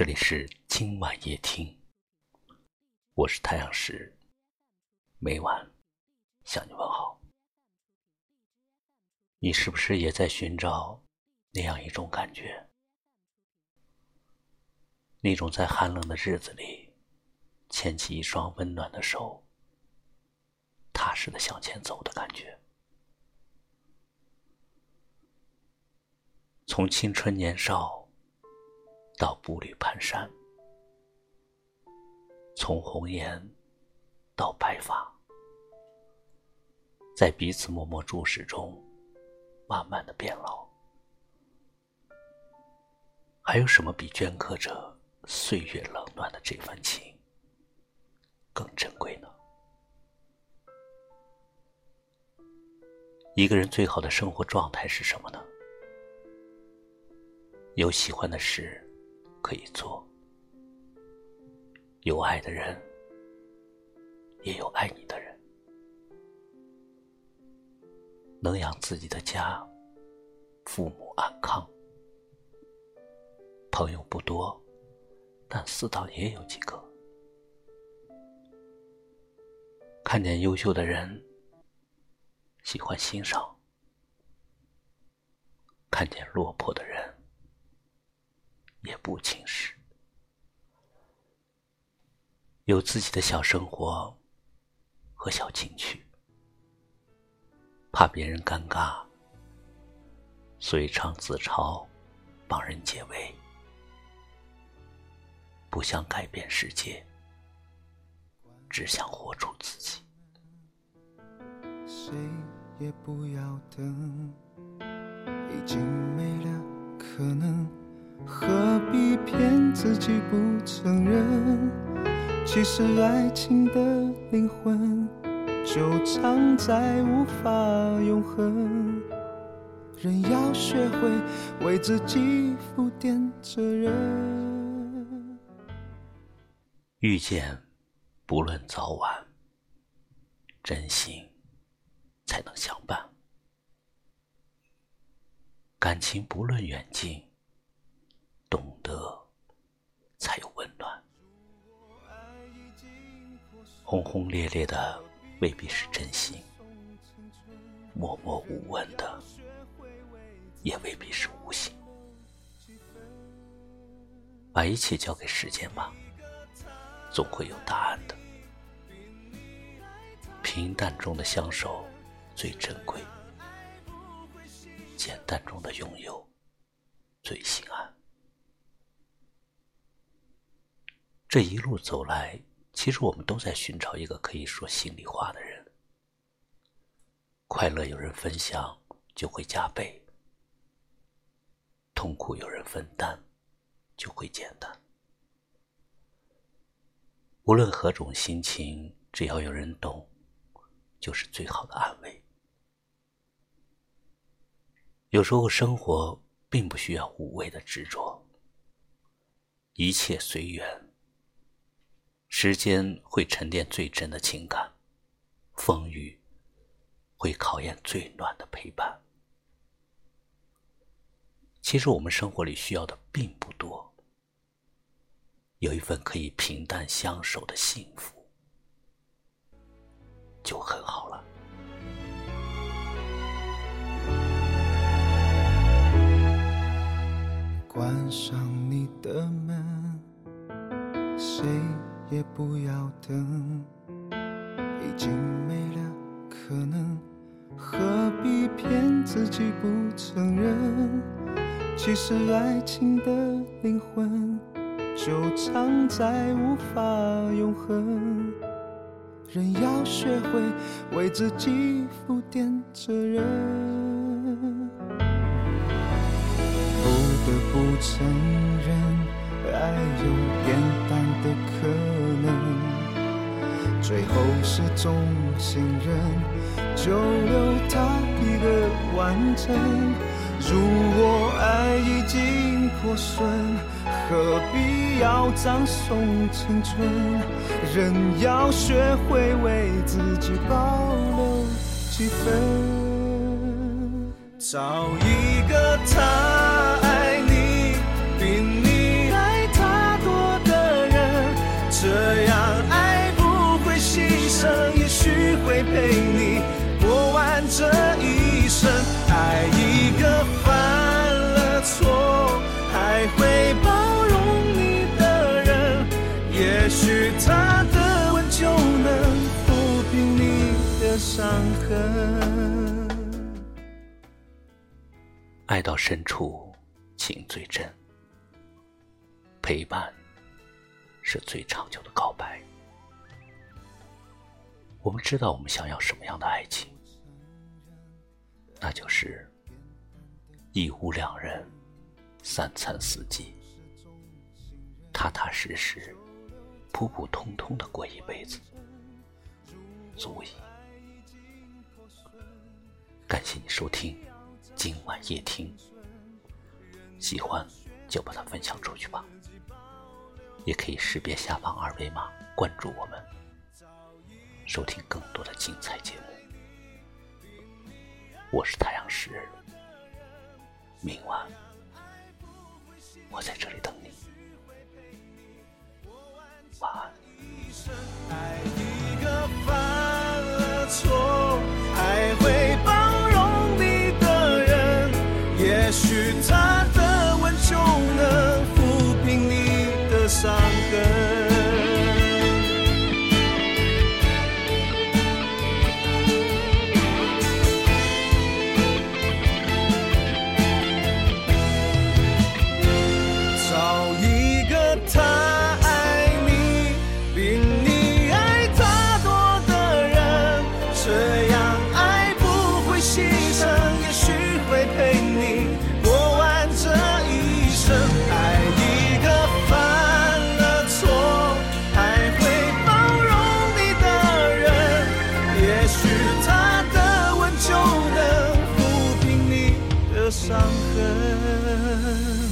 这里是今晚夜听，我是太阳石，每晚向你问好。你是不是也在寻找那样一种感觉？那种在寒冷的日子里，牵起一双温暖的手，踏实的向前走的感觉。从青春年少到步履蹒跚，从红颜到白发，在彼此默默注视中，慢慢的变老。还有什么比镌刻着岁月冷暖的这份情更珍贵呢？一个人最好的生活状态是什么呢？有喜欢的事可以做，有爱的人，也有爱你的人，能养自己的家，父母安康，朋友不多，但死党也有几个。看见优秀的人，喜欢欣赏；看见落魄的人。也不轻视，有自己的小生活和小情趣，怕别人尴尬，所以常自嘲，帮人解围，不想改变世界，只想活出自己。谁也不要等，已经没了可能。何必骗自己不承认？其实爱情的灵魂就藏在无法永恒。人要学会为自己负点责任。遇见，不论早晚，真心才能相伴。感情不论远近。懂得，才有温暖。轰轰烈烈的未必是真心，默默无闻的也未必是无心。把一切交给时间吧，总会有答案的。平淡中的相守最珍贵，简单中的拥有最心安。这一路走来，其实我们都在寻找一个可以说心里话的人。快乐有人分享，就会加倍；痛苦有人分担，就会简单。无论何种心情，只要有人懂，就是最好的安慰。有时候，生活并不需要无谓的执着，一切随缘。时间会沉淀最真的情感，风雨会考验最暖的陪伴。其实我们生活里需要的并不多，有一份可以平淡相守的幸福就很好了。关上你的门，谁？也不要等，已经没了可能，何必骗自己不承认？其实爱情的灵魂就藏在无法永恒。人要学会为自己负点责任，不得不承认，爱有变淡的可能。最后是中心人，就留他一个完整。如果爱已经破损，何必要葬送青春？人要学会为自己保留几分，找一个爱到深处，情最真。陪伴是最长久的告白。我们知道我们想要什么样的爱情，那就是一屋两人，三餐四季，踏踏实实、普普通通的过一辈子，足矣。感谢你收听今晚夜听，喜欢就把它分享出去吧。也可以识别下方二维码关注我们，收听更多的精彩节目。我是太阳石，明晚我在这里等你。晚安。伤痕。